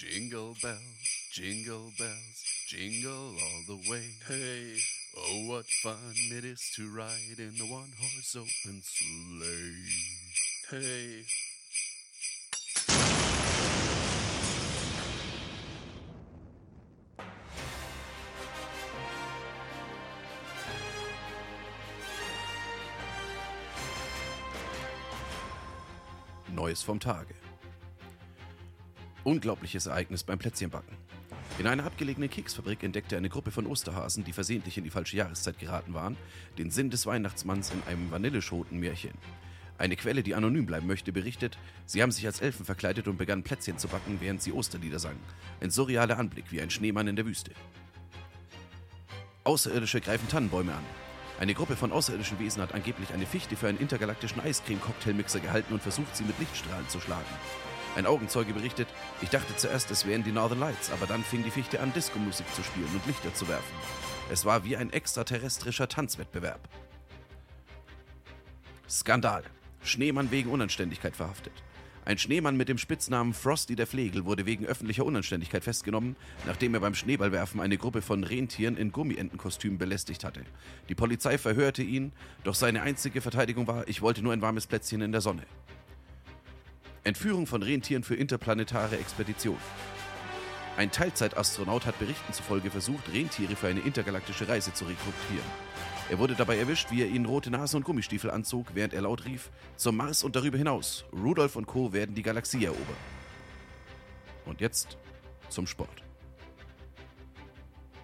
Jingle bells, jingle bells, jingle all the way. Hey, Oh, what fun it is to ride in a one horse open sleigh. hey. Neues vom Tage. Unglaubliches Ereignis beim Plätzchenbacken. In einer abgelegenen Keksfabrik entdeckte eine Gruppe von Osterhasen, die versehentlich in die falsche Jahreszeit geraten waren, den Sinn des Weihnachtsmanns in einem Vanilleschotenmärchen. Eine Quelle, die anonym bleiben möchte, berichtet, sie haben sich als Elfen verkleidet und begannen Plätzchen zu backen, während sie Osterlieder sangen. Ein surrealer Anblick wie ein Schneemann in der Wüste. Außerirdische greifen Tannenbäume an. Eine Gruppe von außerirdischen Wesen hat angeblich eine Fichte für einen intergalaktischen Eiscreme-Cocktailmixer gehalten und versucht, sie mit Lichtstrahlen zu schlagen. Ein Augenzeuge berichtet, ich dachte zuerst, es wären die Northern Lights, aber dann fing die Fichte an, Disco-Musik zu spielen und Lichter zu werfen. Es war wie ein extraterrestrischer Tanzwettbewerb. Skandal. Schneemann wegen Unanständigkeit verhaftet. Ein Schneemann mit dem Spitznamen Frosty der Flegel wurde wegen öffentlicher Unanständigkeit festgenommen, nachdem er beim Schneeballwerfen eine Gruppe von Rentieren in Gummientenkostümen belästigt hatte. Die Polizei verhörte ihn, doch seine einzige Verteidigung war, ich wollte nur ein warmes Plätzchen in der Sonne. Entführung von Rentieren für interplanetare Expedition. Ein Teilzeitastronaut hat Berichten zufolge versucht, Rentiere für eine intergalaktische Reise zu rekrutieren. Er wurde dabei erwischt, wie er ihnen rote Nase und Gummistiefel anzog, während er laut rief: Zum Mars und darüber hinaus. Rudolf und Co. werden die Galaxie erobern. Und jetzt zum Sport.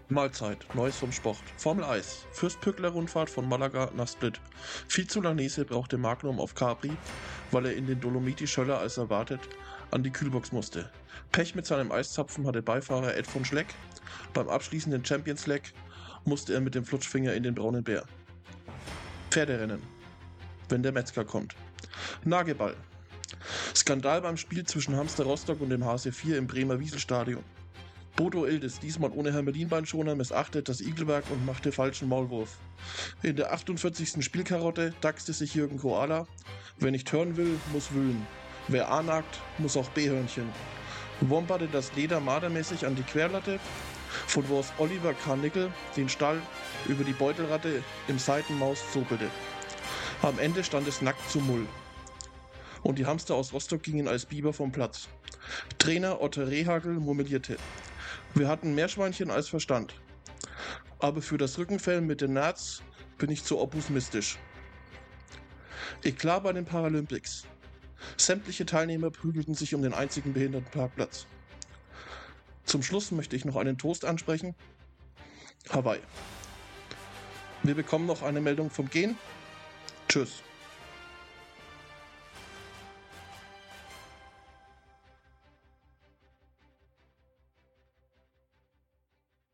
Mahlzeit, Neues vom Sport. Formel Eis. Fürstpückler-Rundfahrt von Malaga nach Split. Viel zu Lanese brauchte Magnum auf Capri, weil er in den Dolomiti schöller als erwartet an die Kühlbox musste. Pech mit seinem Eiszapfen hatte Beifahrer Ed von Schleck. Beim abschließenden Champions League musste er mit dem Flutschfinger in den braunen Bär. Pferderennen. Wenn der Metzger kommt. Nageball. Skandal beim Spiel zwischen Hamster Rostock und dem HC4 im Bremer Wieselstadion. Bodo Ildes, diesmal ohne Hermelinbeinschoner, missachtet das Igelwerk und machte falschen Maulwurf. In der 48. Spielkarotte daxte sich Jürgen Koala. Wer nicht hören will, muss wühlen. Wer A nagt, muss auch B-Hörnchen. Womberte das Leder mardermäßig an die Querlatte, von wo aus Oliver Karnickel den Stall über die Beutelratte im Seitenmaus zopelte. Am Ende stand es nackt zu Mull. Und die Hamster aus Rostock gingen als Biber vom Platz. Trainer Otto Rehagel murmelierte. Wir hatten mehr Schweinchen als Verstand. Aber für das Rückenfell mit den Nerz bin ich zu opusmistisch. Eklat bei den Paralympics. Sämtliche Teilnehmer prügelten sich um den einzigen Behindertenparkplatz. Zum Schluss möchte ich noch einen Toast ansprechen. Hawaii. Wir bekommen noch eine Meldung vom Gen. Tschüss.